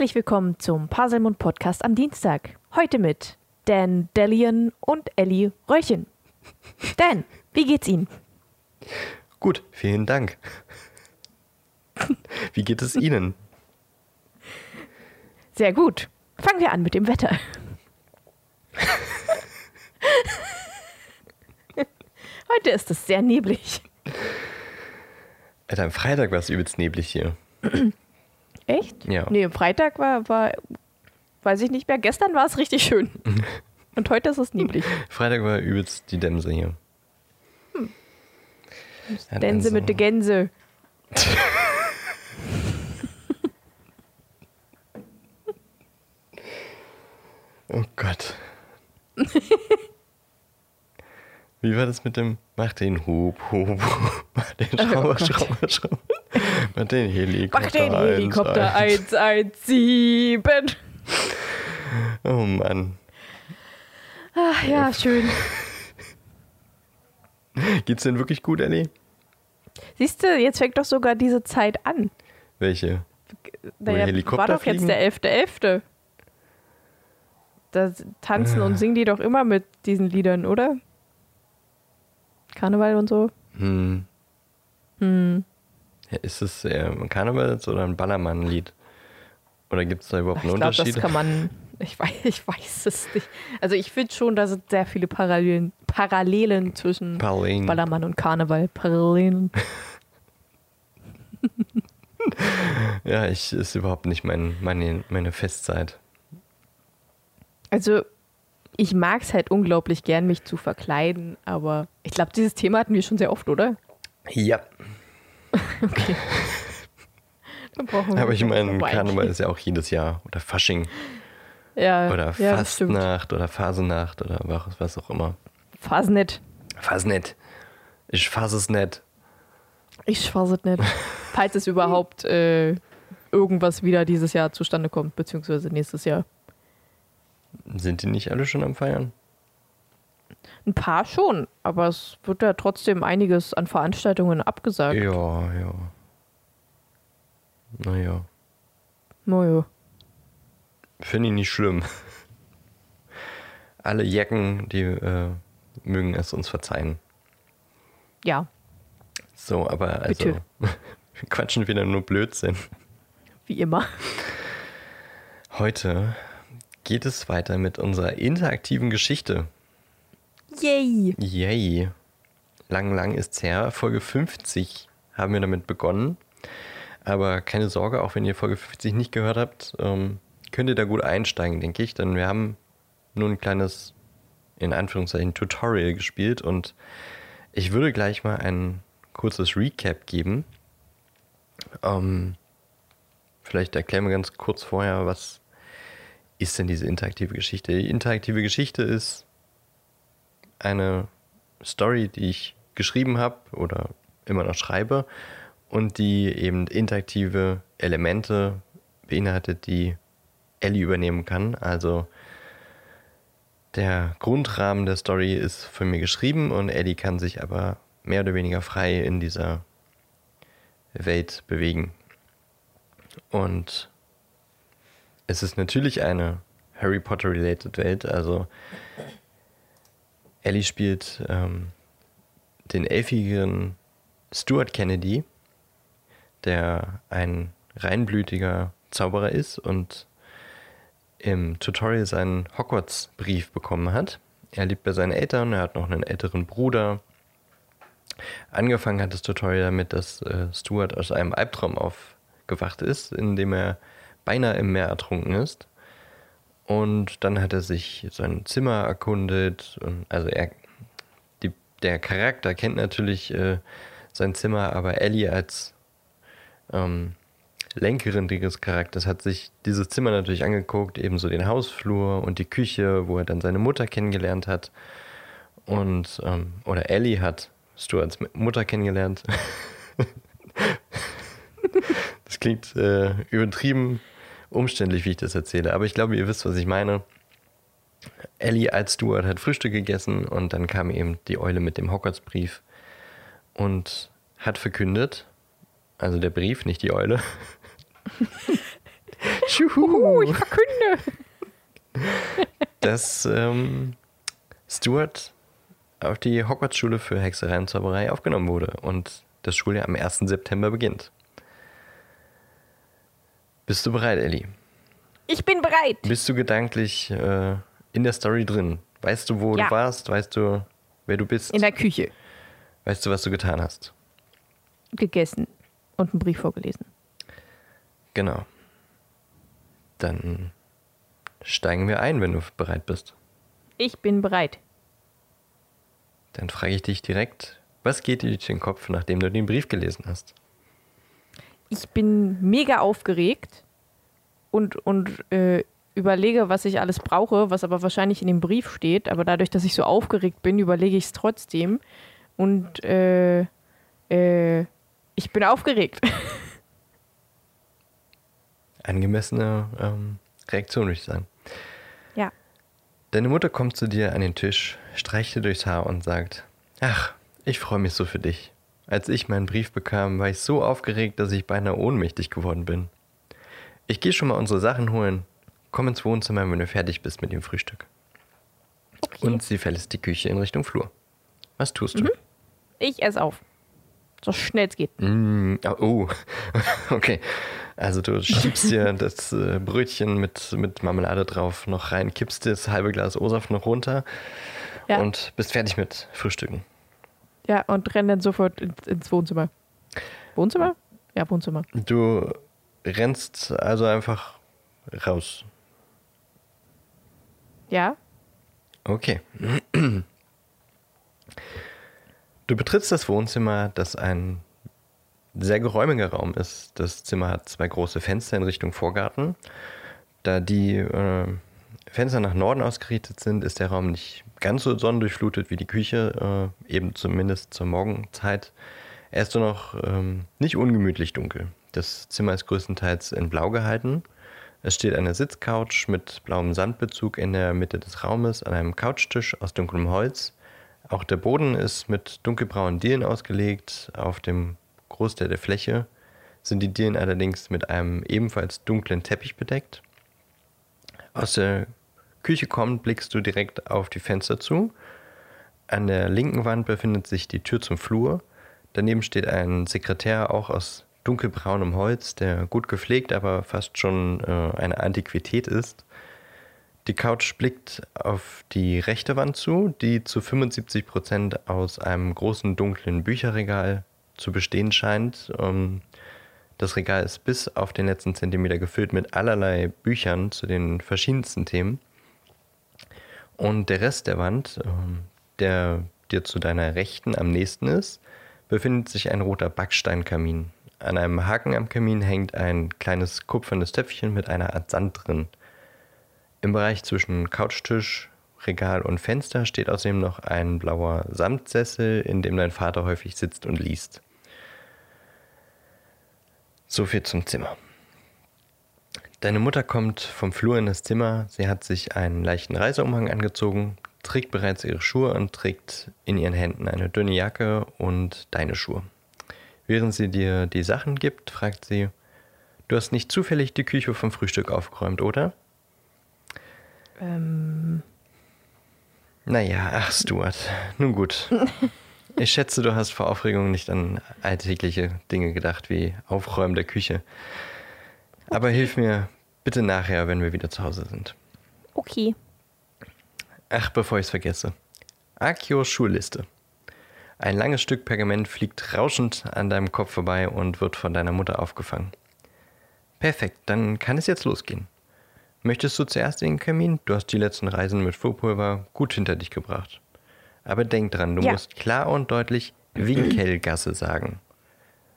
Herzlich willkommen zum Paselmund Podcast am Dienstag. Heute mit Dan Delian und Ellie Röllchen. Dan, wie geht's Ihnen? Gut, vielen Dank. Wie geht es Ihnen? Sehr gut. Fangen wir an mit dem Wetter. Heute ist es sehr neblig. Alter, am Freitag war es übelst neblig hier. Echt? Ja. Nee, Freitag war, war, weiß ich nicht mehr. Gestern war es richtig schön. Und heute ist es neblig. Freitag war übelst die Dämse hier. Ja, Gänse also- mit der Gänse. Oh Gott. Wie war das mit dem Mach den Hub, Hub. Mach den Schrauber, Oh. Schrauber, Schrauber. Mach den Helikopter. Mach den Helikopter eins. 117. Oh Mann. Ach ja, schön. Geht's denn wirklich gut, Ellie? Siehst du, jetzt fängt doch sogar diese Zeit an. Welche? Naja, Helikopter war doch jetzt fliegen? der 11.11. Da tanzen Ah. und singen die doch immer mit diesen Liedern, oder? Karneval und so. Hm. Hm. Ja, ist es ein Karnevals- oder ein Ballermann-Lied? Oder gibt es da überhaupt Ich einen glaube, das Unterschied? kann man. Ich weiß, ich weiß es nicht. Also ich finde schon, dass es sehr viele Parallelen, Parallelen zwischen Parallelen. Ballermann und Karneval. Parallelen. Ja, ich ist überhaupt nicht mein, meine, meine Festzeit. Also ich mag es halt unglaublich gern, mich zu verkleiden, aber ich glaube, dieses Thema hatten wir schon sehr oft, oder? Ja, Okay. Dann brauchen wir aber ich meine, Karneval ist ja auch jedes Jahr. Oder Fasching. ja, Oder ja. Fastnacht oder Phasenacht oder was, was auch immer. Fasnet. Fasnet. Ich fass es nicht. Ich weiß es nicht. Falls es überhaupt äh, irgendwas wieder dieses Jahr zustande kommt, beziehungsweise nächstes Jahr. Sind die nicht alle schon am Feiern? Ein paar schon, aber es wird ja trotzdem einiges an Veranstaltungen abgesagt. Ja, ja. Naja. Naja. Finde ich nicht schlimm. Alle Jacken, die äh, mögen es uns verzeihen. Ja, So, aber also. Bitte. Wir quatschen wieder nur Blödsinn. wie immer. Heute geht es weiter mit unserer interaktiven Geschichte. Yay! Yay. Lang, lang ist's her. Folge 50 haben wir damit begonnen. Aber keine Sorge, auch wenn ihr Folge 50 nicht gehört habt, ähm, könnt ihr da gut einsteigen, denke ich. Denn wir haben nur ein kleines, in Anführungszeichen, Tutorial gespielt. Und ich würde gleich mal ein kurzes Recap geben. Ähm, vielleicht erklären wir ganz kurz vorher, was ist denn diese interaktive Geschichte? Die interaktive Geschichte ist eine Story, die ich geschrieben habe oder immer noch schreibe und die eben interaktive Elemente beinhaltet, die Ellie übernehmen kann. Also der Grundrahmen der Story ist von mir geschrieben und Ellie kann sich aber mehr oder weniger frei in dieser Welt bewegen. Und es ist natürlich eine Harry Potter-related Welt, also Ellie spielt ähm, den elfigen Stuart Kennedy, der ein reinblütiger Zauberer ist und im Tutorial seinen Hogwarts-Brief bekommen hat. Er lebt bei seinen Eltern, er hat noch einen älteren Bruder. Angefangen hat das Tutorial damit, dass äh, Stuart aus einem Albtraum aufgewacht ist, in dem er beinahe im Meer ertrunken ist. Und dann hat er sich sein Zimmer erkundet. Und also er, die, der Charakter kennt natürlich äh, sein Zimmer, aber Ellie als ähm, Lenkerin dieses Charakters hat sich dieses Zimmer natürlich angeguckt, ebenso den Hausflur und die Küche, wo er dann seine Mutter kennengelernt hat. Und, ähm, oder Ellie hat Stuarts Mutter kennengelernt. das klingt äh, übertrieben umständlich, wie ich das erzähle, aber ich glaube, ihr wisst, was ich meine. Ellie als Stuart hat Frühstück gegessen und dann kam eben die Eule mit dem Hogwarts-Brief und hat verkündet, also der Brief, nicht die Eule. Juhu, ich verkünde. dass ähm, Stuart auf die Hogwarts-Schule für Hexerei und Zauberei aufgenommen wurde und das Schuljahr am 1. September beginnt. Bist du bereit, Ellie? Ich bin bereit. Bist du gedanklich äh, in der Story drin? Weißt du, wo Ja. du warst? Weißt du, wer du bist? In der Küche weißt du, was du getan hast? gegessen und einen Brief vorgelesen. Genau. Dann steigen wir ein, wenn du bereit bist. Ich bin bereit. Dann frage ich dich direkt, was geht dir durch den Kopf, nachdem du den Brief gelesen hast? Ich bin mega aufgeregt und, und äh, überlege, was ich alles brauche, was aber wahrscheinlich in dem Brief steht. Aber dadurch, dass ich so aufgeregt bin, überlege ich es trotzdem. Und äh, äh, ich bin aufgeregt. Angemessene ähm, Reaktion, würde ich sagen. ja. Deine Mutter kommt zu dir an den Tisch, streicht dir durchs Haar und sagt, ach, ich freue mich so für dich. Als ich meinen Brief bekam, war ich so aufgeregt, dass ich beinahe ohnmächtig geworden bin. Ich gehe schon mal unsere Sachen holen. Komm ins Wohnzimmer, wenn du fertig bist mit dem Frühstück. Okay. Und sie verlässt die Küche in Richtung Flur. Was tust du? ich esse auf. So schnell es geht. Mm, ah, oh, okay. Also du schiebst dir das äh, Brötchen mit, mit Marmelade drauf noch rein, kippst das halbe Glas O-Saft noch runter Ja. und bist fertig mit Frühstücken. Ja, und renne dann sofort ins, ins Wohnzimmer. Wohnzimmer? Ja, Wohnzimmer. Du rennst also einfach raus. Ja, Okay. Du betrittst das Wohnzimmer, das ein sehr geräumiger Raum ist. Das Zimmer hat zwei große Fenster in Richtung Vorgarten. Da die äh, Fenster nach Norden ausgerichtet sind, ist der Raum nicht ganz so sonnendurchflutet wie die Küche, äh, eben zumindest zur Morgenzeit. Er ist nur noch ähm, nicht ungemütlich dunkel. Das Zimmer ist größtenteils in Blau gehalten. Es steht eine Sitzcouch mit blauem Sandbezug in der Mitte des Raumes an einem Couchtisch aus dunklem Holz. Auch der Boden ist mit dunkelbraunen Dielen ausgelegt. Auf dem Großteil der Fläche sind die Dielen allerdings mit einem ebenfalls dunklen Teppich bedeckt. Aus der Küche kommend blickst du direkt auf die Fenster zu. An der linken Wand befindet sich die Tür zum Flur. Daneben steht ein Sekretär, auch aus dunkelbraunem Holz, der gut gepflegt, aber fast schon äh, eine Antiquität ist. Die Couch blickt auf die rechte Wand zu, die zu 75 Prozent aus einem großen dunklen Bücherregal zu bestehen scheint. Ähm, das Regal ist bis auf den letzten Zentimeter gefüllt mit allerlei Büchern zu den verschiedensten Themen. Und der Rest der Wand, ähm, der dir zu deiner Rechten am nächsten ist, befindet sich ein roter Backsteinkamin. An einem Haken am Kamin hängt ein kleines kupfernes Töpfchen mit einer Art Sand drin. Im Bereich zwischen Couchtisch, Regal und Fenster steht außerdem noch ein blauer Samtsessel, in dem dein Vater häufig sitzt und liest. So viel zum Zimmer. Deine Mutter kommt vom Flur in das Zimmer. Sie hat sich einen leichten Reiseumhang angezogen, trägt bereits ihre Schuhe und trägt in ihren Händen eine dünne Jacke und deine Schuhe. Während sie dir die Sachen gibt, fragt sie, du hast nicht zufällig die Küche vom Frühstück aufgeräumt, oder? ähm, Naja, ach Stuart, nun gut. Ich schätze, du hast vor Aufregung nicht an alltägliche Dinge gedacht wie Aufräumen der Küche. Aber hilf mir bitte nachher, wenn wir wieder zu Hause sind. okay. Ach, bevor ich es vergesse. Akios Schulliste. Ein langes Stück Pergament fliegt rauschend an deinem Kopf vorbei und wird von deiner Mutter aufgefangen. Perfekt, dann kann es jetzt losgehen. Möchtest du zuerst in den Kamin? Du hast die letzten Reisen mit Flohpulver gut hinter dich gebracht. Aber denk dran, du Ja. musst klar und deutlich Winkelgasse sagen.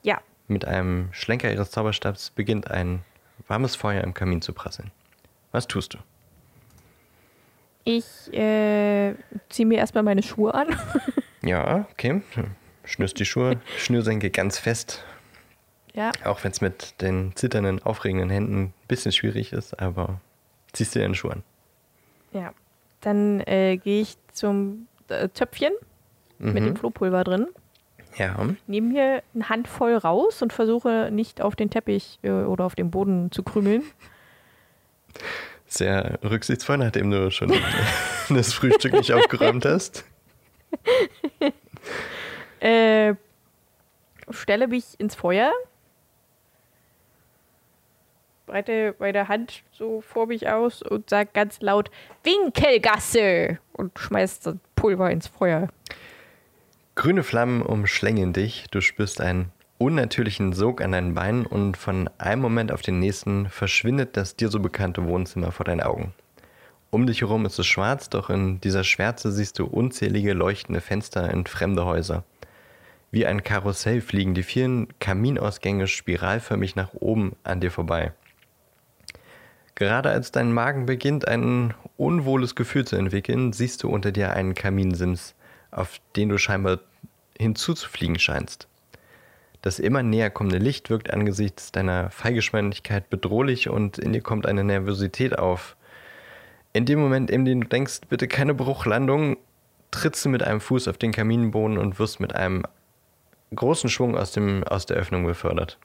Ja, Mit einem Schlenker ihres Zauberstabs beginnt ein warmes Feuer im Kamin zu prasseln. Was tust du? ich äh, ziehe mir erstmal meine Schuhe an. Ja, okay. Schnürst die Schuhe, Schnürsenkel ganz fest, ja, Auch wenn es mit den zitternden, aufregenden Händen ein bisschen schwierig ist, aber ziehst dir deine Schuhe an. ja. Dann äh, gehe ich zum äh, Töpfchen mit dem Flohpulver drin, Ja, nehme mir eine Handvoll raus und versuche nicht auf den Teppich äh, oder auf den Boden zu krümeln. Sehr rücksichtsvoll, nachdem du schon das Frühstück nicht aufgeräumt hast. Äh, stelle mich ins Feuer. Breite meine Hand so vor mich aus und sage ganz laut Winkelgasse und schmeißt das Pulver ins Feuer. Grüne Flammen umschlängeln dich. Du spürst einen unnatürlichen Sog an deinen Beinen und von einem Moment auf den nächsten verschwindet das dir so bekannte Wohnzimmer vor deinen Augen. Um dich herum ist es schwarz, doch in dieser Schwärze siehst du unzählige leuchtende Fenster in fremde Häuser. Wie ein Karussell fliegen die vielen Kaminausgänge spiralförmig nach oben an dir vorbei. Gerade als dein Magen beginnt, ein unwohles Gefühl zu entwickeln, siehst du unter dir einen Kaminsims, auf den du scheinbar hinzuzufliegen scheinst. Das immer näher kommende Licht wirkt angesichts deiner Fallgeschwindigkeit bedrohlich und in dir kommt eine Nervosität auf. In dem Moment, in dem du denkst, bitte keine Bruchlandung, trittst du mit einem Fuß auf den Kaminboden und wirst mit einem großen Schwung aus, dem, aus der Öffnung befördert.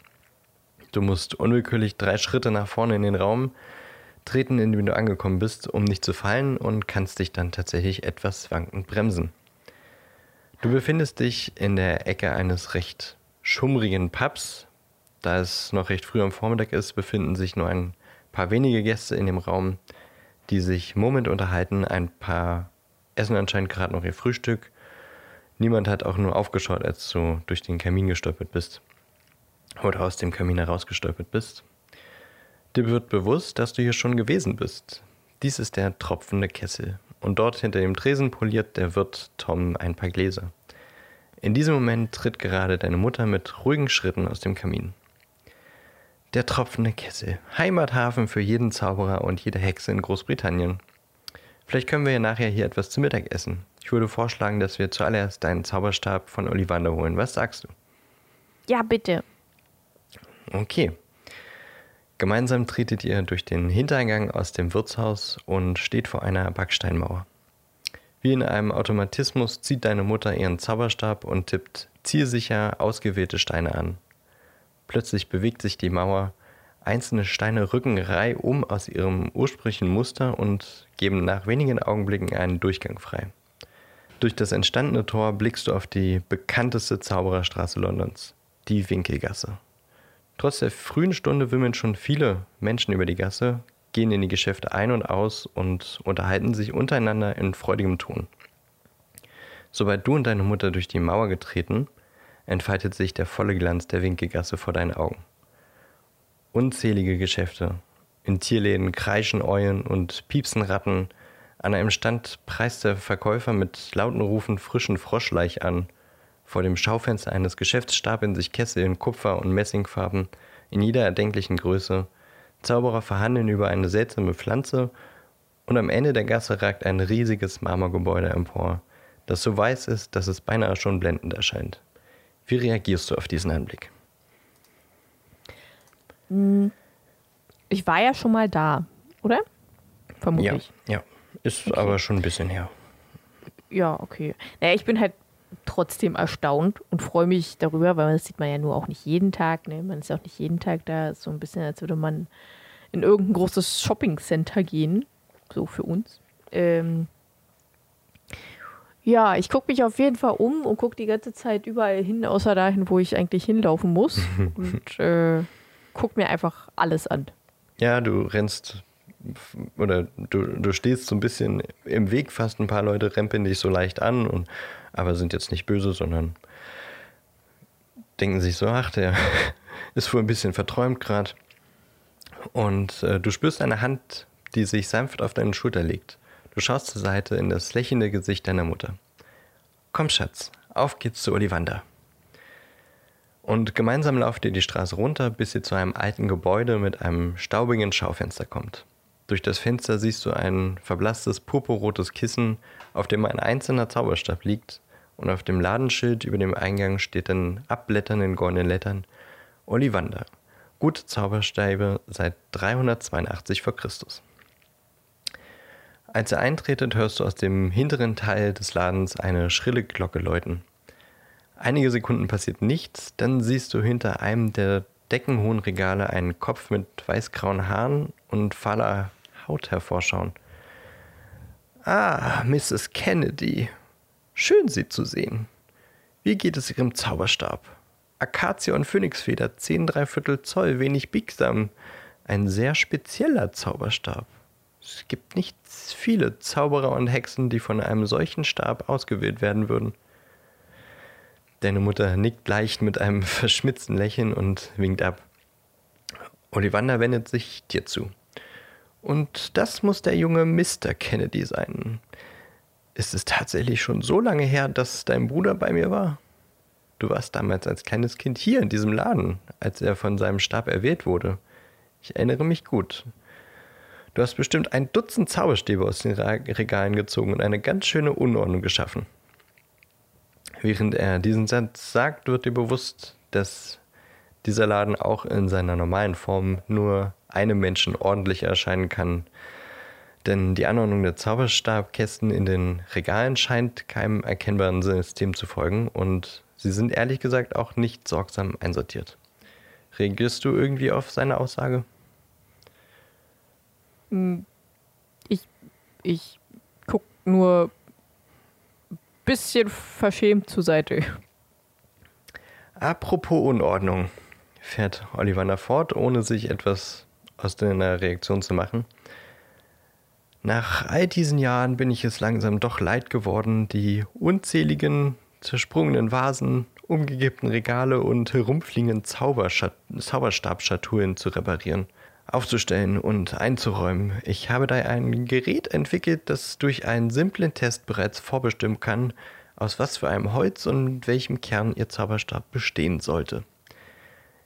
Du musst unwillkürlich drei Schritte nach vorne in den Raum treten, in dem du angekommen bist, um nicht zu fallen und kannst dich dann tatsächlich etwas wankend bremsen. Du befindest dich in der Ecke eines recht schummrigen Pubs. Da es noch recht früh am Vormittag ist, befinden sich nur ein paar wenige Gäste in dem Raum, die sich Moment unterhalten. Ein paar essen anscheinend gerade noch ihr Frühstück. Niemand hat auch nur aufgeschaut, als du durch den Kamin gestolpert bist. Oder aus dem Kamin herausgestolpert bist. Dir wird bewusst, dass du hier schon gewesen bist. Dies ist der tropfende Kessel. Und dort hinter dem Tresen poliert der Wirt Tom ein paar Gläser. In diesem Moment tritt gerade deine Mutter mit ruhigen Schritten aus dem Kamin. Der tropfende Kessel, Heimathafen für jeden Zauberer und jede Hexe in Großbritannien. Vielleicht können wir ja nachher hier etwas zu Mittag essen. Ich würde vorschlagen, dass wir zuallererst deinen Zauberstab von Ollivander holen. Was sagst du? Ja, bitte. Okay. Gemeinsam tretet ihr durch den Hintereingang aus dem Wirtshaus und steht vor einer Backsteinmauer. Wie in einem Automatismus zieht deine Mutter ihren Zauberstab und tippt zielsicher ausgewählte Steine an. Plötzlich bewegt sich die Mauer, einzelne Steine rücken reihum aus ihrem ursprünglichen Muster und geben nach wenigen Augenblicken einen Durchgang frei. Durch das entstandene Tor blickst du auf die bekannteste Zaubererstraße Londons, die Winkelgasse. Trotz der frühen Stunde wimmeln schon viele Menschen über die Gasse, gehen in die Geschäfte ein und aus und unterhalten sich untereinander in freudigem Ton. Sobald du und deine Mutter durch die Mauer getreten, entfaltet sich der volle Glanz der Winkelgasse vor deinen Augen. Unzählige Geschäfte. In Tierläden kreischen Eulen und piepsen Ratten. An einem Stand preist der Verkäufer mit lauten Rufen frischen Froschleich an. Vor dem Schaufenster eines Geschäfts stapeln sich Kessel in Kupfer- und Messingfarben in jeder erdenklichen Größe Zauberer verhandeln über eine seltsame Pflanze und am Ende der Gasse ragt ein riesiges Marmorgebäude empor, das so weiß ist, dass es beinahe schon blendend erscheint. Wie reagierst du auf diesen Anblick? Hm, ich war ja schon mal da, oder? Vermutlich. Ja, ja. ist okay. aber schon ein bisschen her. Ja, okay. Naja, ich bin halt trotzdem erstaunt und freue mich darüber, weil das sieht man ja nur auch nicht jeden Tag. Ne? Man ist ja auch nicht jeden Tag da. So ein bisschen, als würde man in irgendein großes Shopping-Center gehen. So für uns. Ähm ja, ich gucke mich auf jeden Fall um und gucke die ganze Zeit überall hin, außer dahin, wo ich eigentlich hinlaufen muss. und äh, gucke mir einfach alles an. Ja, du rennst oder du, du stehst so ein bisschen im Weg fast. Ein paar Leute rempeln dich so leicht an und aber sind jetzt nicht böse, sondern denken sich so, ach, der ist wohl ein bisschen verträumt gerade. Und äh, du spürst eine Hand, die sich sanft auf deine Schulter legt. Du schaust zur Seite in das lächelnde Gesicht deiner Mutter. Komm, Schatz, auf geht's zu Ollivander. Und gemeinsam lauft ihr die Straße runter, bis ihr zu einem alten Gebäude mit einem staubigen Schaufenster kommt. Durch das Fenster siehst du ein verblasstes purpurrotes Kissen, auf dem ein einzelner Zauberstab liegt, und auf dem Ladenschild über dem Eingang steht in abblätternden goldenen Lettern Ollivander. Gute Zauberstäbe seit 382 v. Chr. Als ihr eintretet, hörst du aus dem hinteren Teil des Ladens eine schrille Glocke läuten. Einige Sekunden passiert nichts, dann siehst du hinter einem der deckenhohen Regale einen Kopf mit weißgrauen Haaren und fahler Haut hervorschauen. Ah, Mrs. Kennedy. Schön, Sie zu sehen. Wie geht es Ihrem Zauberstab? Akazie und Phönixfeder, 10 Dreiviertel Zoll, wenig biegsam. Ein sehr spezieller Zauberstab. Es gibt nicht viele Zauberer und Hexen, die von einem solchen Stab ausgewählt werden würden. Deine Mutter nickt leicht mit einem verschmitzten Lächeln und winkt ab. Ollivander wendet sich dir zu. Und das muss der junge Mr. Kennedy sein. Ist es tatsächlich schon so lange her, dass dein Bruder bei mir war? Du warst damals als kleines Kind hier in diesem Laden, als er von seinem Stab erwählt wurde. Ich erinnere mich gut. Du hast bestimmt ein Dutzend Zauberstäbe aus den Regalen gezogen und eine ganz schöne Unordnung geschaffen. Während er diesen Satz sagt, wird dir bewusst, dass dieser Laden auch in seiner normalen Form nur einem Menschen ordentlich erscheinen kann. Denn die Anordnung der Zauberstabkästen in den Regalen scheint keinem erkennbaren System zu folgen und sie sind ehrlich gesagt auch nicht sorgsam einsortiert. Reagierst du irgendwie auf seine Aussage? Hm, ich, ich guck nur bisschen verschämt zur Seite. Apropos Unordnung, fährt Ollivander fort, ohne sich etwas aus deiner Reaktion zu machen. Nach all diesen Jahren bin ich es langsam doch leid geworden, die unzähligen zersprungenen Vasen, umgekippten Regale und herumfliegenden Zauberstabschatullen zu reparieren, aufzustellen und einzuräumen. Ich habe da ein Gerät entwickelt, das durch einen simplen Test bereits vorbestimmen kann, aus was für einem Holz und welchem Kern Ihr Zauberstab bestehen sollte.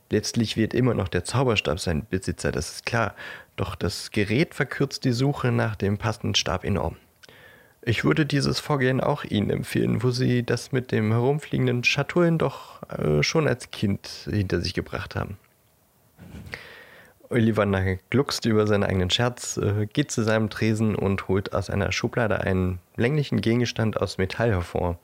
Letztlich wird immer noch der Zauberstab sein Besitzer, das ist klar, doch das Gerät verkürzt die Suche nach dem passenden Stab enorm. Ich würde dieses Vorgehen auch Ihnen empfehlen, wo Sie das mit dem herumfliegenden Schatullen doch äh, schon als Kind hinter sich gebracht haben. Ollivander gluckst über seinen eigenen Scherz, äh, geht zu seinem Tresen und holt aus einer Schublade einen länglichen Gegenstand aus Metall hervor.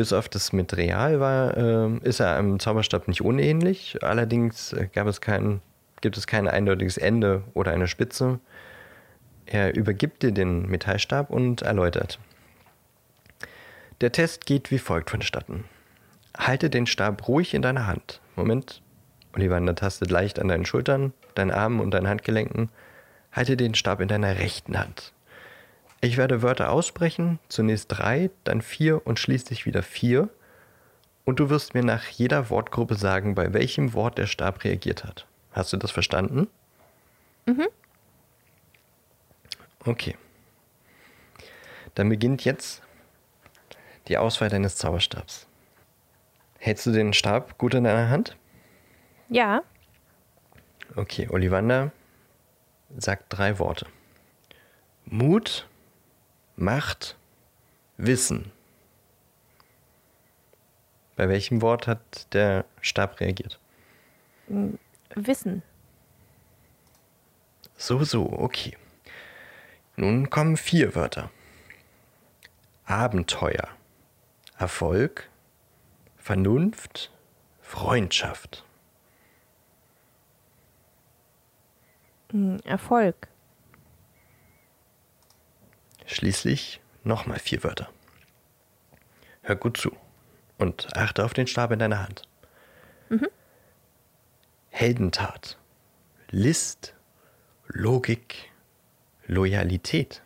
Bis auf das Material war, äh, ist er einem Zauberstab nicht unähnlich. Allerdings äh, gab es kein, gibt es kein eindeutiges Ende oder eine Spitze. Er übergibt dir den Metallstab und erläutert. Der Test geht wie folgt vonstatten. Halte den Stab ruhig in deiner Hand. Moment. Ollivander tastet leicht an deinen Schultern, deinen Armen und deinen Handgelenken. Halte den Stab in deiner rechten Hand. Ich werde Wörter aussprechen, zunächst drei, dann vier und schließlich wieder vier. Und du wirst mir nach jeder Wortgruppe sagen, bei welchem Wort der Stab reagiert hat. Hast du das verstanden? Mhm. Okay. Dann beginnt jetzt die Auswahl deines Zauberstabs. Hältst du den Stab gut in deiner Hand? Ja. Okay, Ollivander sagt drei Worte. Mut, Macht, Wissen. Bei welchem Wort hat der Stab reagiert? Wissen. So, so, okay. Nun kommen vier Wörter. Abenteuer, Erfolg, Vernunft, Freundschaft. Erfolg. Schließlich nochmal vier Wörter. Hör gut zu und achte auf den Stab in deiner Hand. Mhm. Heldentat, List, Logik, Loyalität.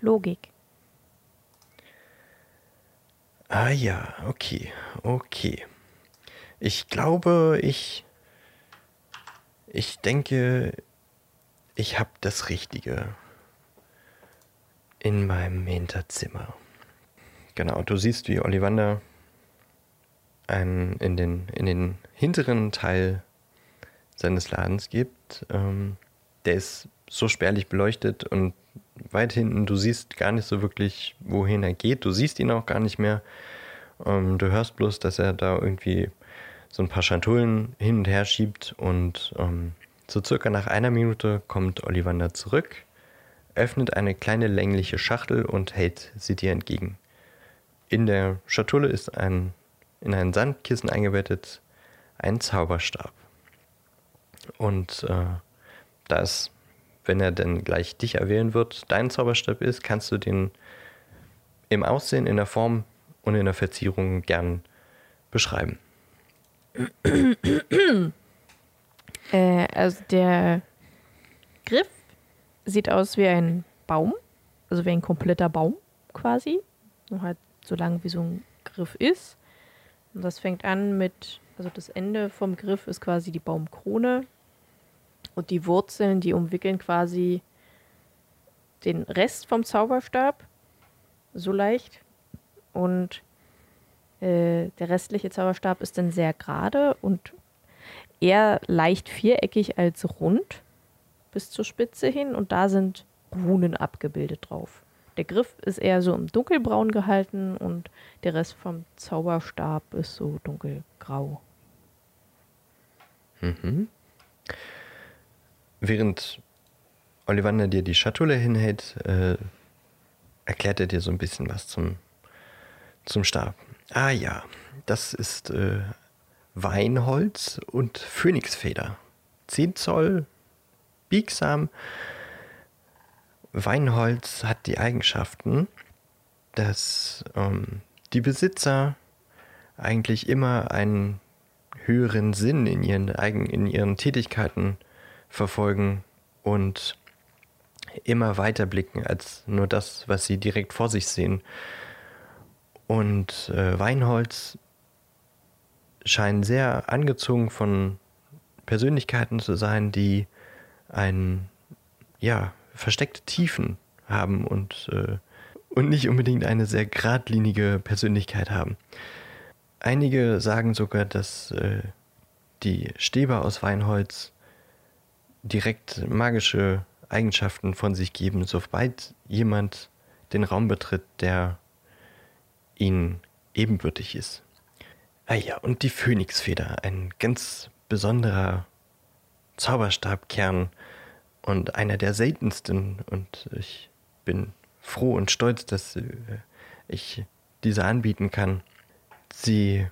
Logik. Ah ja, okay, okay. Ich glaube, ich... Ich denke, ich habe das Richtige in meinem Hinterzimmer. Genau, du siehst, wie Ollivander einen in, den, in den hinteren Teil seines Ladens gibt. Ähm, der ist so spärlich beleuchtet und weit hinten, du siehst gar nicht so wirklich, wohin er geht. Du siehst ihn auch gar nicht mehr. Ähm, du hörst bloß, dass er da irgendwie so ein paar Schantullen hin und her schiebt und ähm, so circa nach einer Minute kommt Ollivander zurück öffnet eine kleine längliche Schachtel und hält sie dir entgegen. In der Schatulle ist ein in ein Sandkissen eingebettet ein Zauberstab. Und äh, da es, wenn er denn gleich dich erwählen wird, dein Zauberstab ist, kannst du den im Aussehen, in der Form und in der Verzierung gern beschreiben. Äh, also der Griff sieht aus wie ein Baum, also wie ein kompletter Baum quasi. Nur halt so lang wie so ein Griff ist. Und das fängt an mit, also das Ende vom Griff ist quasi die Baumkrone. Und die Wurzeln, die umwickeln quasi den Rest vom Zauberstab. So leicht. Und äh, der restliche Zauberstab ist dann sehr gerade und eher leicht viereckig als rund bis zur Spitze hin. Und da sind Runen abgebildet drauf. Der Griff ist eher so im dunkelbraun gehalten und der Rest vom Zauberstab ist so dunkelgrau. Mhm. Während Ollivander dir die Schatulle hinhält, äh, erklärt er dir so ein bisschen was zum, zum Stab. Ah ja, das ist äh, Weinholz und Phönixfeder. 10 Zoll, biegsam. Weinholz hat die Eigenschaften, dass ähm, die Besitzer eigentlich immer einen höheren Sinn in ihren, eigen, in ihren Tätigkeiten verfolgen und immer weiter blicken als nur das, was sie direkt vor sich sehen. Und äh, Weinholz scheinen sehr angezogen von Persönlichkeiten zu sein, die ein, ja, versteckte Tiefen haben und, äh, und nicht unbedingt eine sehr geradlinige Persönlichkeit haben. Einige sagen sogar, dass äh, die Stäbe aus Weinholz direkt magische Eigenschaften von sich geben, sobald jemand den Raum betritt, der ihnen ebenbürtig ist. Ah ja, und die Phönixfeder, ein ganz besonderer Zauberstabkern und einer der seltensten. Und ich bin froh und stolz, dass äh, ich diese anbieten kann. Sie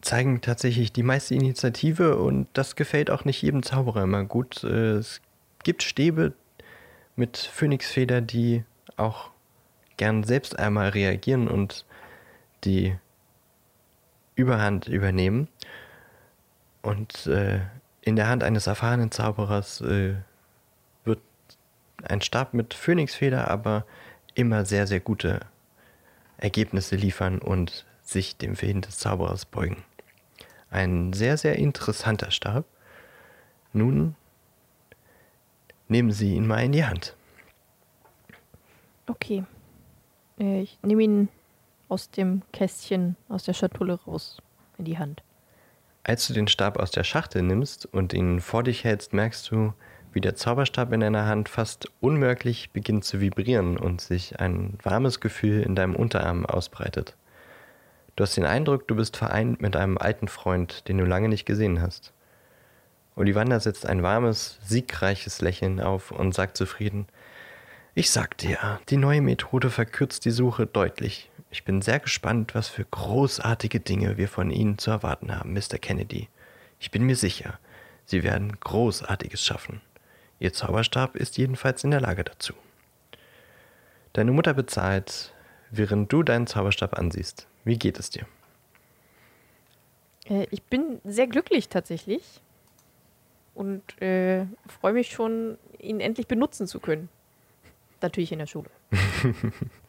zeigen tatsächlich die meiste Initiative und das gefällt auch nicht jedem Zauberer immer gut. Äh, es gibt Stäbe mit Phönixfeder, die auch gern selbst einmal reagieren und die Überhand übernehmen. Und äh, in der Hand eines erfahrenen Zauberers äh, wird ein Stab mit Phönixfeder aber immer sehr, sehr gute Ergebnisse liefern und sich dem Willen des Zauberers beugen. Ein sehr, sehr interessanter Stab. Nun nehmen Sie ihn mal in die Hand. Okay. Äh, ich nehme ihn aus dem Kästchen, aus der Schatulle raus in die Hand. Als du den Stab aus der Schachtel nimmst und ihn vor dich hältst, merkst du, wie der Zauberstab in deiner Hand fast unmerklich beginnt zu vibrieren und sich ein warmes Gefühl in deinem Unterarm ausbreitet. Du hast den Eindruck, du bist vereint mit einem alten Freund, den du lange nicht gesehen hast. Ollivander setzt ein warmes, siegreiches Lächeln auf und sagt zufrieden, ich sag dir, die neue Methode verkürzt die Suche deutlich. Ich bin sehr gespannt, was für großartige Dinge wir von Ihnen zu erwarten haben, Mr. Kennedy. Ich bin mir sicher, Sie werden Großartiges schaffen. Ihr Zauberstab ist jedenfalls in der Lage dazu. Deine Mutter bezahlt, während du deinen Zauberstab ansiehst. Wie geht es dir? Äh, ich bin sehr glücklich tatsächlich und äh, freue mich schon, ihn endlich benutzen zu können. Natürlich in der Schule.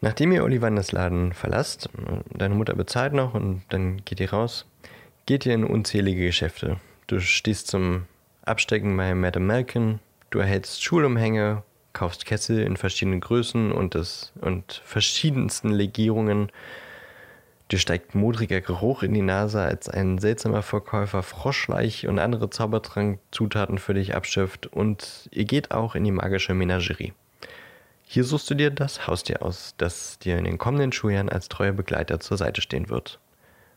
Nachdem ihr Ollivanders Laden verlasst, deine Mutter bezahlt noch und dann geht ihr raus, geht ihr in unzählige Geschäfte. Du stehst zum Abstecken bei Madame Malkin, du erhältst Schulumhänge, kaufst Kessel in verschiedenen Größen und, das, und verschiedensten Legierungen. Dir steigt modriger Geruch in die Nase, als ein seltsamer Verkäufer Froschleich und andere Zaubertrankzutaten für dich abschöpft und ihr geht auch in die magische Menagerie. Hier suchst du dir das Haustier aus, das dir in den kommenden Schuljahren als treuer Begleiter zur Seite stehen wird.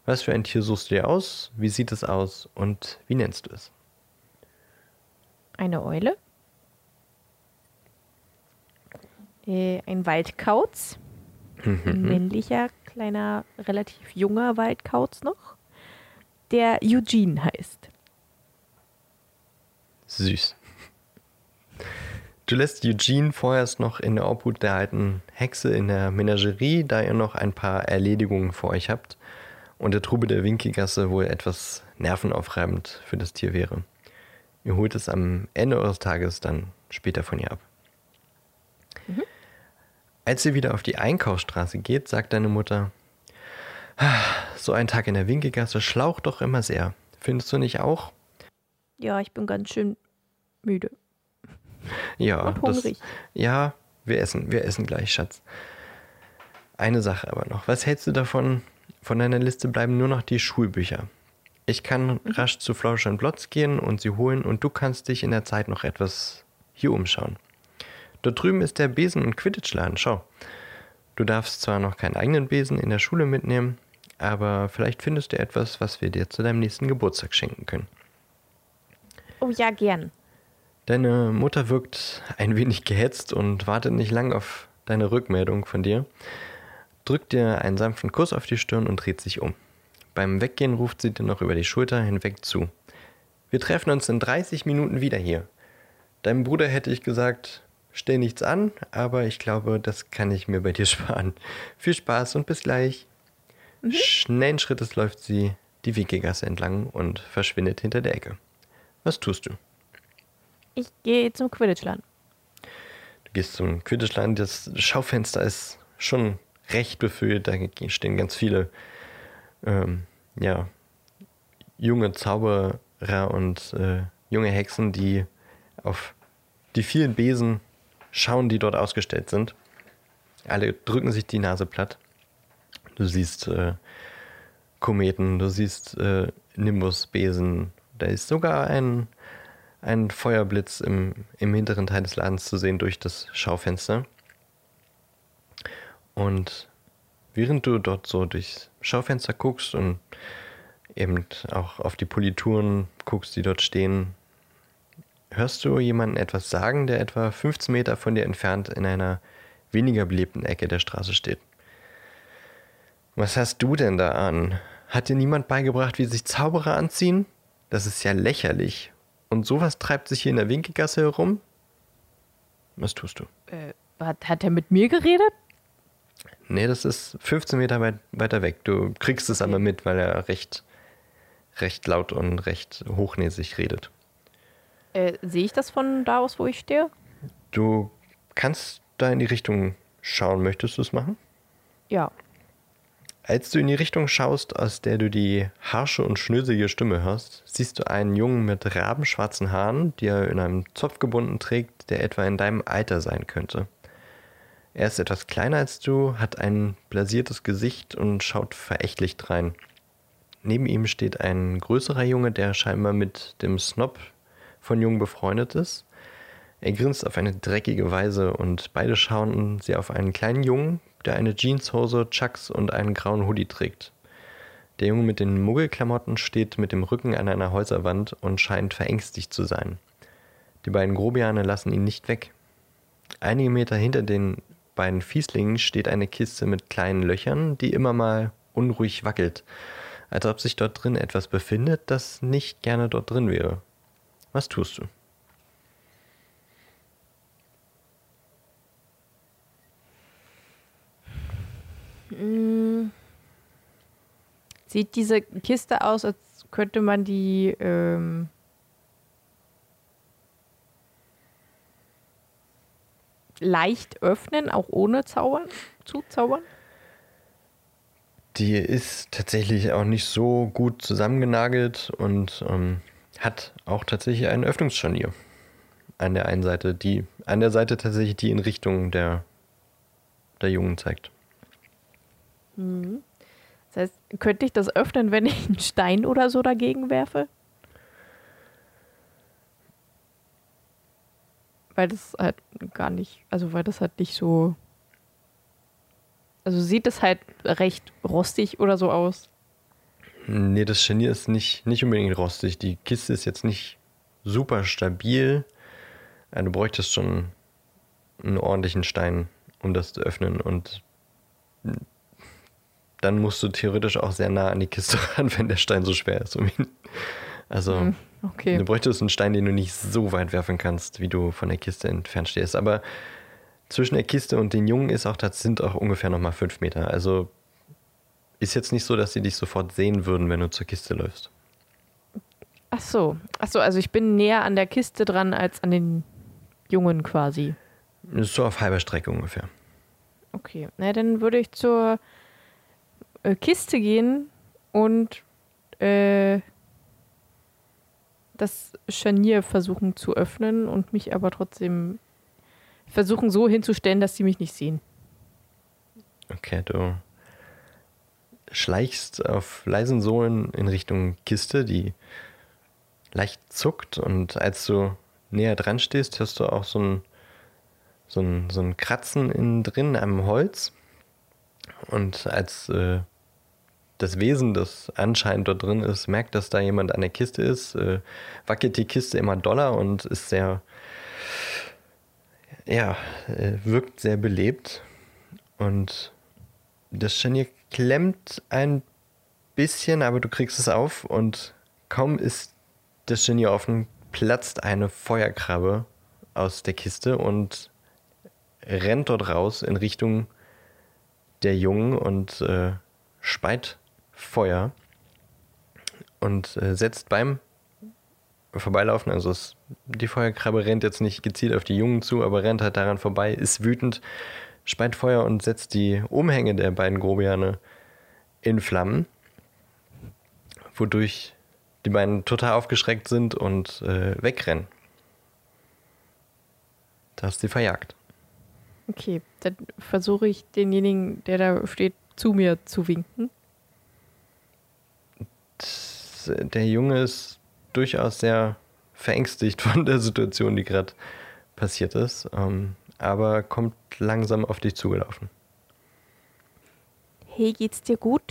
Was für ein Tier suchst du dir aus? Wie sieht es aus? Und wie nennst du es? Eine Eule. Äh, ein Waldkauz. Ein Mhm. männlicher, kleiner, relativ junger Waldkauz noch. Der Eugene heißt. Süß. Du lässt Eugene vorerst noch in der Obhut der alten Hexe in der Menagerie, da ihr noch ein paar Erledigungen vor euch habt und der Trube der Winkelgasse wohl etwas nervenaufreibend für das Tier wäre. Ihr holt es am Ende eures Tages dann später von ihr ab. Mhm. Als ihr wieder auf die Einkaufsstraße geht, sagt deine Mutter, ah, so ein Tag in der Winkelgasse schlaucht doch immer sehr. Findest du nicht auch? Ja, ich bin ganz schön müde. Ja. Das, ja, wir essen, wir essen gleich, Schatz. Eine Sache aber noch. Was hältst du davon? Von deiner Liste bleiben nur noch die Schulbücher. Ich kann mhm. rasch zu Flausch und Blotz gehen und sie holen und du kannst dich in der Zeit noch etwas hier umschauen. Dort drüben ist der Besen- und Quidditch-Laden, schau. Du darfst zwar noch keinen eigenen Besen in der Schule mitnehmen, aber vielleicht findest du etwas, was wir dir zu deinem nächsten Geburtstag schenken können. Oh ja, gern. Deine Mutter wirkt ein wenig gehetzt und wartet nicht lang auf deine Rückmeldung von dir, drückt dir einen sanften Kuss auf die Stirn und dreht sich um. Beim Weggehen ruft sie dir noch über die Schulter hinweg zu. Wir treffen uns in 30 Minuten wieder hier. Deinem Bruder hätte ich gesagt, stell nichts an, aber ich glaube, das kann ich mir bei dir sparen. Viel Spaß und bis gleich. Mhm. Schnellen Schrittes läuft sie die Wiegegasse entlang und verschwindet hinter der Ecke. Was tust du? Ich gehe zum Quidditch-Land. Du gehst zum Quidditch-Land. Das Schaufenster ist schon recht befüllt. Da stehen ganz viele ähm, ja, junge Zauberer und äh, junge Hexen, die auf die vielen Besen schauen, die dort ausgestellt sind. Alle drücken sich die Nase platt. Du siehst äh, Kometen, du siehst äh, Nimbusbesen. Da ist sogar ein, ein Feuerblitz im, im hinteren Teil des Ladens zu sehen durch das Schaufenster. Und während du dort so durchs Schaufenster guckst und eben auch auf die Polituren guckst, die dort stehen, hörst du jemanden etwas sagen, der etwa 15 Meter von dir entfernt in einer weniger belebten Ecke der Straße steht. Was hast du denn da an? Hat dir niemand beigebracht, wie sich Zauberer anziehen? Das ist ja lächerlich. Und sowas treibt sich hier in der Winkelgasse herum? Was tust du? Äh, hat, hat er mit mir geredet? Nee, das ist 15 Meter weit, weiter weg. Du kriegst es aber mit, weil er recht, recht laut und recht hochnäsig redet. Äh, sehe ich das von da aus, wo ich stehe? Du kannst da in die Richtung schauen. Möchtest du es machen? Ja. Als du in die Richtung schaust, aus der du die harsche und schnöselige Stimme hörst, siehst du einen Jungen mit rabenschwarzen Haaren, die er in einem Zopf gebunden trägt, der etwa in deinem Alter sein könnte. Er ist etwas kleiner als du, hat ein blasiertes Gesicht und schaut verächtlich drein. Neben ihm steht ein größerer Junge, der scheinbar mit dem Snob von Jung befreundet ist. Er grinst auf eine dreckige Weise und beide schauen sie auf einen kleinen Jungen, der eine Jeanshose, Chucks und einen grauen Hoodie trägt. Der Junge mit den Muggelklamotten steht mit dem Rücken an einer Häuserwand und scheint verängstigt zu sein. Die beiden Grobiane lassen ihn nicht weg. Einige Meter hinter den beiden Fieslingen steht eine Kiste mit kleinen Löchern, die immer mal unruhig wackelt, als ob sich dort drin etwas befindet, das nicht gerne dort drin wäre. Was tust du? Mm. Sieht diese Kiste aus, als könnte man die ähm, leicht öffnen, auch ohne zaubern, zu zaubern? Die ist tatsächlich auch nicht so gut zusammengenagelt und ähm, hat auch tatsächlich ein Öffnungsscharnier an der einen Seite, die an der Seite tatsächlich die in Richtung der, der Jungen zeigt. Mhm. Das heißt, könnte ich das öffnen, wenn ich einen Stein oder so dagegen werfe? weil das halt gar nicht, also weil das halt nicht so. Also sieht es halt recht rostig oder so aus. Nee, das Scharnier ist nicht, nicht unbedingt rostig. Die Kiste ist jetzt nicht super stabil. Ja, du bräuchtest schon einen ordentlichen Stein, um das zu öffnen. Und dann musst du theoretisch auch sehr nah an die Kiste ran, wenn der Stein so schwer ist, um ihn Also Hm, okay. du bräuchtest einen Stein, den du nicht so weit werfen kannst, wie du von der Kiste entfernt stehst. Aber zwischen der Kiste und den Jungen ist auch, das sind auch ungefähr nochmal fünf Meter. Also ist jetzt nicht so, dass sie dich sofort sehen würden, wenn du zur Kiste läufst. Ach so. Ach so, also ich bin näher an der Kiste dran als an den Jungen quasi. So auf halber Strecke ungefähr. Okay. Na, dann würde ich zur äh, Kiste gehen und äh, das Scharnier versuchen zu öffnen und mich aber trotzdem versuchen so hinzustellen, dass sie mich nicht sehen. Okay, du schleichst auf leisen Sohlen in Richtung Kiste, die leicht zuckt und als du näher dran stehst, hörst du auch so ein, so ein, so ein Kratzen innen drin am Holz. Und als äh, das Wesen, das anscheinend dort drin ist, merkt, dass da jemand an der Kiste ist, äh, wackelt die Kiste immer doller und ist sehr, ja, äh, wirkt sehr belebt. Und das Scharnier klemmt ein bisschen, aber du kriegst es auf und kaum ist das Scharnier offen, platzt eine Feuerkrabbe aus der Kiste und rennt dort raus in Richtung der Jungen und äh, speit Feuer und äh, setzt beim Vorbeilaufen, also es, die Feuerkrabbe rennt jetzt nicht gezielt auf die Jungen zu, aber rennt halt daran vorbei, ist wütend, speit Feuer und setzt die Umhänge der beiden Grobiane in Flammen, wodurch die beiden total aufgeschreckt sind und äh, wegrennen. Da hast du sie verjagt. Okay, dann versuche ich denjenigen, der da steht, zu mir zu winken. Der Junge ist durchaus sehr verängstigt von der Situation, die gerade passiert ist, ähm, aber kommt langsam auf dich zugelaufen. Hey, geht's dir gut?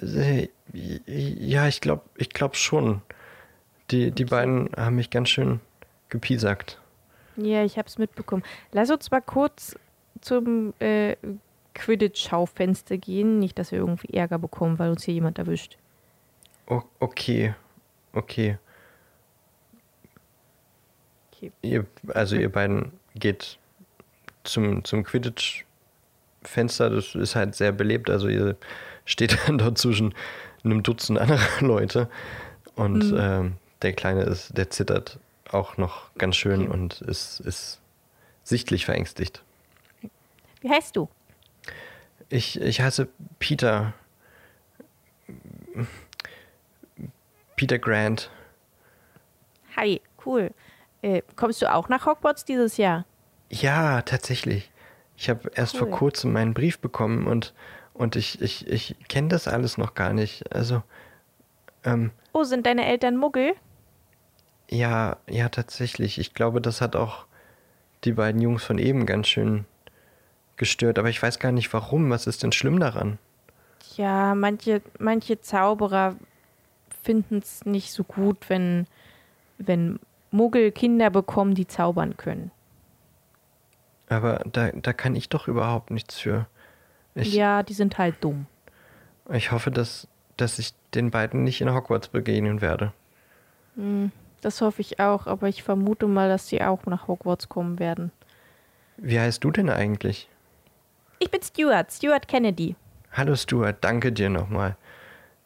Ja, ich glaube ich glaub schon. Die, die beiden haben mich ganz schön gepiesackt. Ja, ich hab's mitbekommen. Lass uns mal kurz zum äh, Quidditch-Schaufenster gehen. Nicht, dass wir irgendwie Ärger bekommen, weil uns hier jemand erwischt. Okay, okay. Okay. Ihr, also ihr beiden geht zum, zum Quidditch-Fenster. Das ist halt sehr belebt. Also ihr steht dann dort zwischen einem Dutzend anderer Leute. Und Mhm. ähm, der Kleine ist, der zittert auch noch ganz schön Okay. und ist, ist sichtlich verängstigt. Wie heißt du? Ich, ich heiße Peter. Peter Grant. Hi, cool. Äh, kommst du auch nach Hogwarts dieses Jahr? Ja, tatsächlich. Ich habe erst vor Cool. kurzem meinen Brief bekommen und, und ich, ich, ich kenne das alles noch gar nicht. Also, ähm, Oh, sind deine Eltern Muggel? ja, ja, tatsächlich. Ich glaube, das hat auch die beiden Jungs von eben ganz schön gestört. Aber ich weiß gar nicht warum. Was ist denn schlimm daran? Ja, manche, manche Zauberer finden es nicht so gut, wenn, wenn Muggel Kinder bekommen, die zaubern können. Aber da, da kann ich doch überhaupt nichts für. Ich, ja, die sind halt dumm. ich hoffe, dass, dass ich den beiden nicht in Hogwarts begegnen werde. Hm, das hoffe ich auch, aber ich vermute mal, dass sie auch nach Hogwarts kommen werden. Wie heißt du denn eigentlich? Ich bin Stuart, Stuart Kennedy. Hallo Stuart, danke dir nochmal.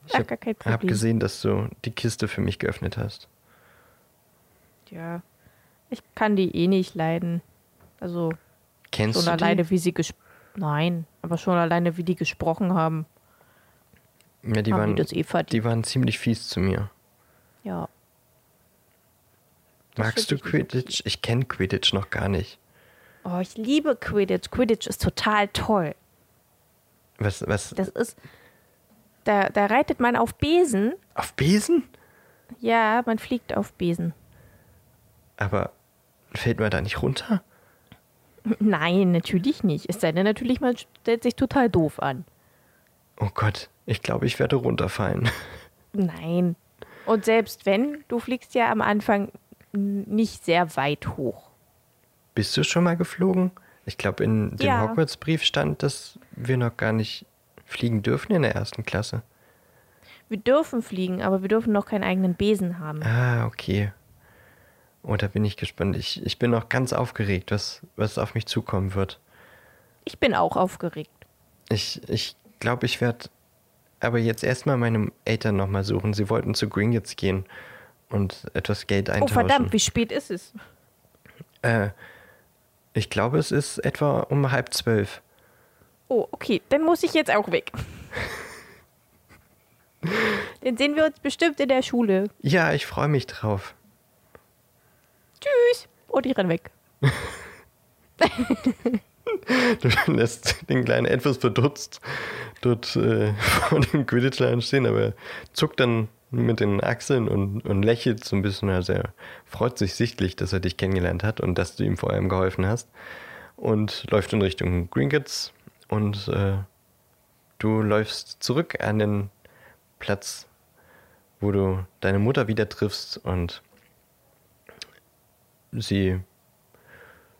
Ich habe gar kein hab gesehen, dass du die Kiste für mich geöffnet hast. Ja, ich kann die eh nicht leiden. Also Kennst schon du die? alleine, wie sie Nein, aber schon alleine, wie die gesprochen haben, Ja, die haben waren, die eh die waren ziemlich fies zu mir. Ja. Das Magst du Quidditch? Ich kenne Quidditch noch gar nicht. Oh, ich liebe Quidditch. Quidditch ist total toll. Was, was? Das ist. Da, da reitet man auf Besen. Auf Besen? Ja, man fliegt auf Besen. Aber fällt man da nicht runter? Nein, natürlich nicht. Es sei denn natürlich, man stellt sich total doof an. Oh Gott, ich glaube, ich werde runterfallen. Nein. Und selbst wenn, du fliegst ja am Anfang nicht sehr weit hoch. Bist du schon mal geflogen? Ich glaube, in dem Ja. Hogwarts-Brief stand, dass wir noch gar nicht fliegen dürfen in der ersten Klasse. Wir dürfen fliegen, aber wir dürfen noch keinen eigenen Besen haben. Ah, okay. Oh, da bin ich gespannt. Ich, ich bin noch ganz aufgeregt, was, was auf mich zukommen wird. Ich bin auch aufgeregt. Ich, ich glaube, ich werde aber jetzt erstmal meine Eltern nochmal suchen. Sie wollten zu Gringotts gehen und etwas Geld Oh eintauschen. verdammt, wie spät ist es? Äh, ich glaube, es ist etwa um halb zwölf. Oh, okay, dann muss ich jetzt auch weg. dann sehen wir uns bestimmt in der Schule. Ja, ich freue mich drauf. Tschüss. Und ich renn weg. Du lässt den Kleinen etwas verdutzt dort äh, vor dem Quidditch-Laden stehen, aber er zuckt dann mit den Achseln und, und lächelt so ein bisschen. Also er freut sich sichtlich, dass er dich kennengelernt hat und dass du ihm vor allem geholfen hast. Und läuft in Richtung Gringotts und äh, du läufst zurück an den Platz, wo du deine Mutter wieder triffst und sie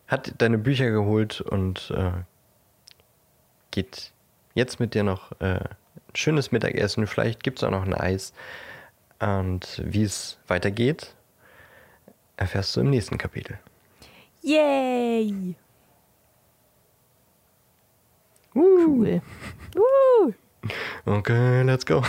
hat deine Bücher geholt und äh, geht jetzt mit dir noch äh, ein schönes Mittagessen. Vielleicht gibt es auch noch ein Eis. Und wie es weitergeht, erfährst du im nächsten Kapitel. Yay. Cool. Uh. Okay, let's go.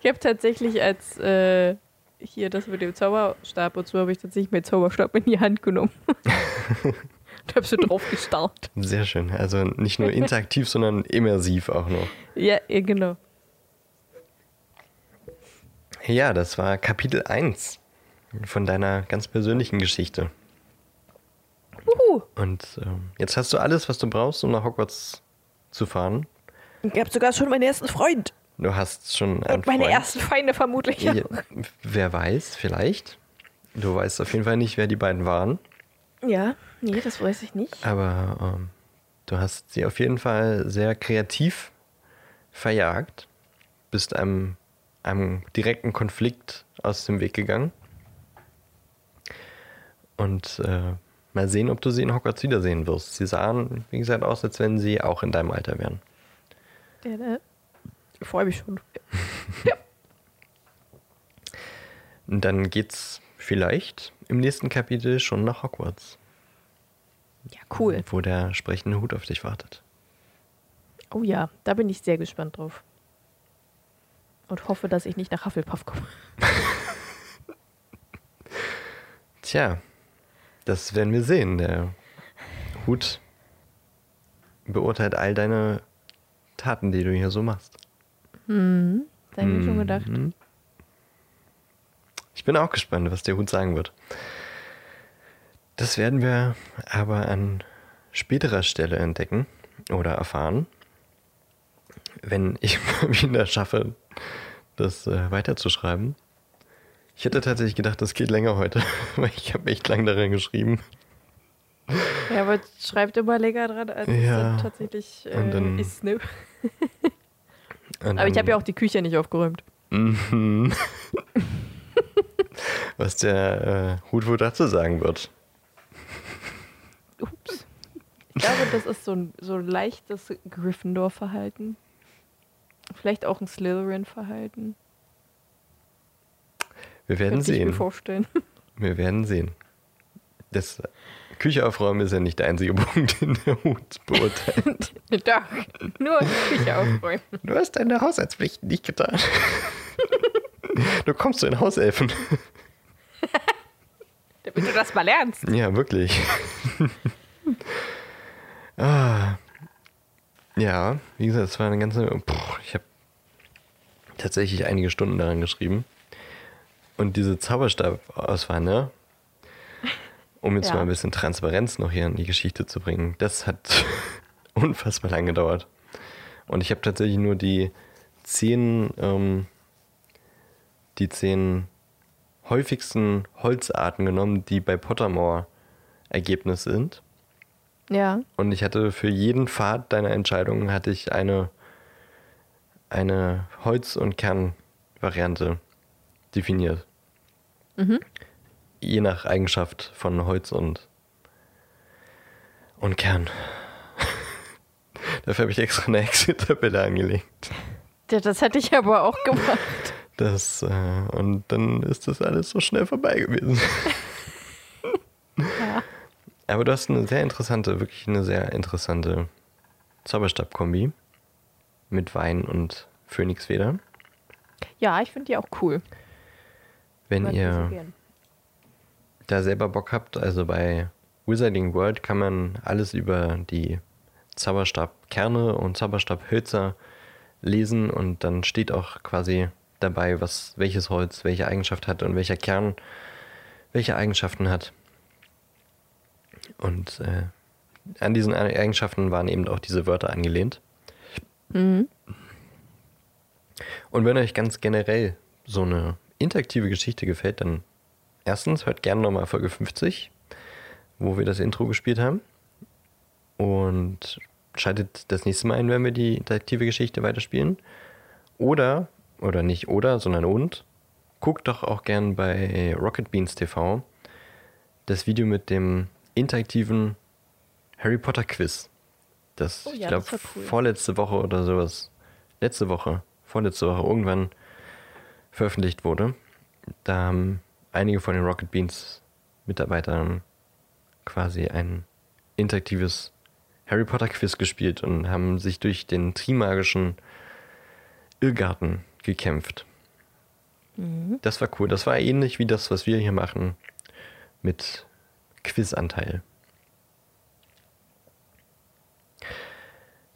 Ich habe tatsächlich als äh, hier das mit dem Zauberstab und so, habe ich tatsächlich meinen Zauberstab in die Hand genommen. und habe so drauf gestarrt. Sehr schön. Also nicht nur interaktiv, sondern immersiv auch noch. Ja, ja, genau. Ja, das war Kapitel 1 von deiner ganz persönlichen Geschichte. Uhu. Und ähm, jetzt hast du alles, was du brauchst, um nach Hogwarts zu fahren. Ich habe sogar schon meinen ersten Freund. Du hast schon einen Und meine Freund. ersten Feinde vermutlich Ja, wer weiß, vielleicht. Du weißt auf jeden Fall nicht, wer die beiden waren. Ja, nee, das weiß ich nicht. Aber ähm, du hast sie auf jeden Fall sehr kreativ verjagt. Bist einem, einem direkten Konflikt aus dem Weg gegangen. Und äh, mal sehen, ob du sie in Hogwarts wiedersehen wirst. Sie sahen, wie gesagt, aus, als wenn sie auch in deinem Alter wären. Ja, ne? Ich freue mich schon. ja. Und dann geht's vielleicht im nächsten Kapitel schon nach Hogwarts, ja, cool. wo der sprechende Hut auf dich wartet. Oh ja, da bin ich sehr gespannt drauf. Und hoffe, dass ich nicht nach Hufflepuff komme. Tja, das werden wir sehen. Der Hut beurteilt all deine Taten, die du hier so machst. Hm, das habe ich mir schon gedacht. Mhm. Ich bin auch gespannt, was der Hut sagen wird. Das werden wir aber an späterer Stelle entdecken oder erfahren, wenn ich mal wieder schaffe, das äh, weiterzuschreiben. Ich hätte tatsächlich gedacht, das geht länger heute, weil ich habe echt lang daran geschrieben. Ja, aber es schreibt immer länger dran, als es Ja. dann tatsächlich äh, Und dann- ist, ne? Aber ich habe ja auch die Küche nicht aufgeräumt. Mhm. Was der äh, Hut wohl dazu sagen wird. Ups. Ich glaube, das ist so ein so ein leichtes Gryffindor-Verhalten. Vielleicht auch ein Slytherin-Verhalten. Wir werden Könnte ich mir sehen. vorstellen. Wir werden sehen. Das Küche aufräumen ist ja nicht der einzige Punkt, den der Hut beurteilt. Doch, nur Küche aufräumen. Du hast deine Haushaltspflichten nicht getan. Du kommst zu den Hauselfen. Damit du das mal lernst. Ja, wirklich. ah. Ja, wie gesagt, es war eine ganze. Puh, ich habe tatsächlich einige Stunden daran geschrieben. Und diese Zauberstab-Auswahl, ne? Um jetzt Ja. mal ein bisschen Transparenz noch hier in die Geschichte zu bringen, das hat unfassbar lang gedauert. Und ich habe tatsächlich nur die zehn, ähm, die zehn häufigsten Holzarten genommen, die bei Pottermore Ergebnis sind. Ja. Und ich hatte für jeden Pfad deiner Entscheidungen hatte ich eine, eine Holz- und Kernvariante definiert. Je nach Eigenschaft von Holz und, und Kern. Dafür habe ich extra eine Excel-Tabelle angelegt. Ja, das hätte ich aber auch gemacht. Das, äh, und dann ist das alles so schnell vorbei gewesen. Ja. Aber du hast eine sehr interessante, wirklich eine sehr interessante Zauberstab-Kombi mit Wein und Phönixfeder. Ja, ich finde die auch cool. Wenn ihr da selber Bock habt, also bei Wizarding World kann man alles über die Zauberstabkerne und Zauberstabhölzer lesen und dann steht auch quasi dabei, was welches Holz welche Eigenschaft hat und welcher Kern welche Eigenschaften hat. Und äh, an diesen Eigenschaften waren eben auch diese Wörter angelehnt. Mhm. Und wenn euch ganz generell so eine interaktive Geschichte gefällt, dann erstens hört gerne nochmal Folge 50, wo wir das Intro gespielt haben. Und schaltet das nächste Mal ein, wenn wir die interaktive Geschichte weiterspielen. Oder, oder nicht oder, sondern und, guckt doch auch gern bei Rocket Beans TV das Video mit dem interaktiven Harry Potter Quiz. Das, Oh ich ja, glaube, das war cool. vorletzte Woche oder sowas. Letzte Woche, vorletzte Woche irgendwann veröffentlicht wurde. Da haben einige von den Rocket Beans Mitarbeitern quasi ein interaktives Harry Potter Quiz gespielt und haben sich durch den Trimagischen Irrgarten gekämpft. Das war cool. Das war ähnlich wie das, was wir hier machen mit Quizanteil.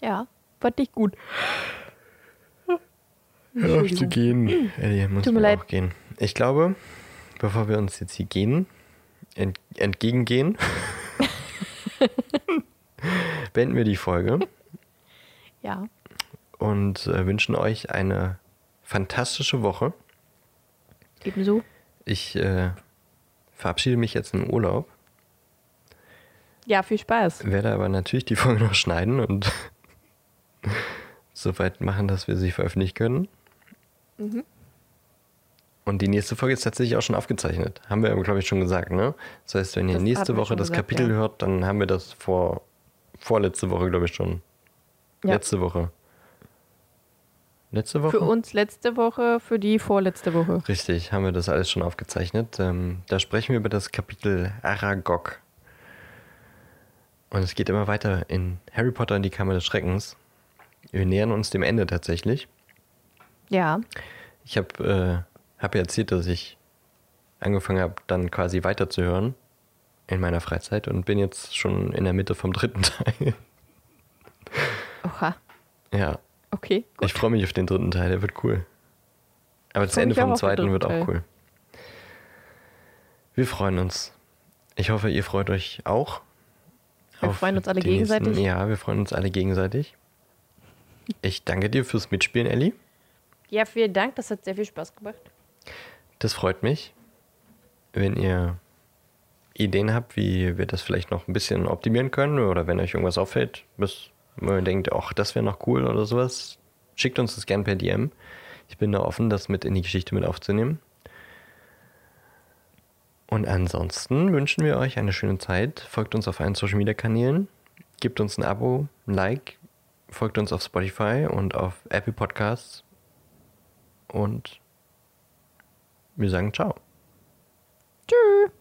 Ja, fand ich gut. Auf zu gehen. Ellie, muss Tut mir leid. auch gehen. Ich glaube, bevor wir uns jetzt hier gehen, ent entgegengehen, beenden wir die Folge Ja. und äh, wünschen euch eine fantastische Woche. Ebenso. Ich äh, verabschiede mich jetzt in Urlaub, Ja, viel Spaß. werde aber natürlich die Folge noch schneiden und soweit machen, dass wir sie veröffentlichen können. Mhm. Und die nächste Folge ist tatsächlich auch schon aufgezeichnet. Haben wir, glaube ich, schon gesagt, ne? Das heißt, wenn ihr Das nächste Woche das gesagt, Kapitel ja. hört, dann haben wir das vor vorletzte Woche, glaube ich, schon. Ja. Letzte Woche. Letzte Woche? Für uns letzte Woche, für die vorletzte Woche. Richtig, haben wir das alles schon aufgezeichnet. Ähm, da sprechen wir über das Kapitel Aragog. Und es geht immer weiter in Harry Potter und die Kammer des Schreckens. Wir nähern uns dem Ende tatsächlich. Ja. Ich habe äh, hab ja erzählt, dass ich angefangen habe, dann quasi weiterzuhören in meiner Freizeit und bin jetzt schon in der Mitte vom dritten Teil. Oha. ja, Okay. Gut. ich freue mich auf den dritten Teil, der wird cool. Aber das Ende vom zweiten wird auch cool. Wir freuen uns. Ich hoffe, ihr freut euch auch. Wir freuen uns alle die nächsten- gegenseitig. Ja, wir freuen uns alle gegenseitig. Ich danke dir fürs Mitspielen, Ellie. Ja, vielen Dank. Das hat sehr viel Spaß gemacht. Das freut mich. Wenn ihr Ideen habt, wie wir das vielleicht noch ein bisschen optimieren können oder wenn euch irgendwas auffällt, was man denkt, ach, das wäre noch cool oder sowas, schickt uns das gern per DM. Ich bin da offen, das mit in die Geschichte mit aufzunehmen. Und ansonsten wünschen wir euch eine schöne Zeit. Folgt uns auf allen Social Media Kanälen. Gebt uns ein Abo, ein Like. Folgt uns auf Spotify und auf Apple Podcasts und wir sagen ciao. Tschüss.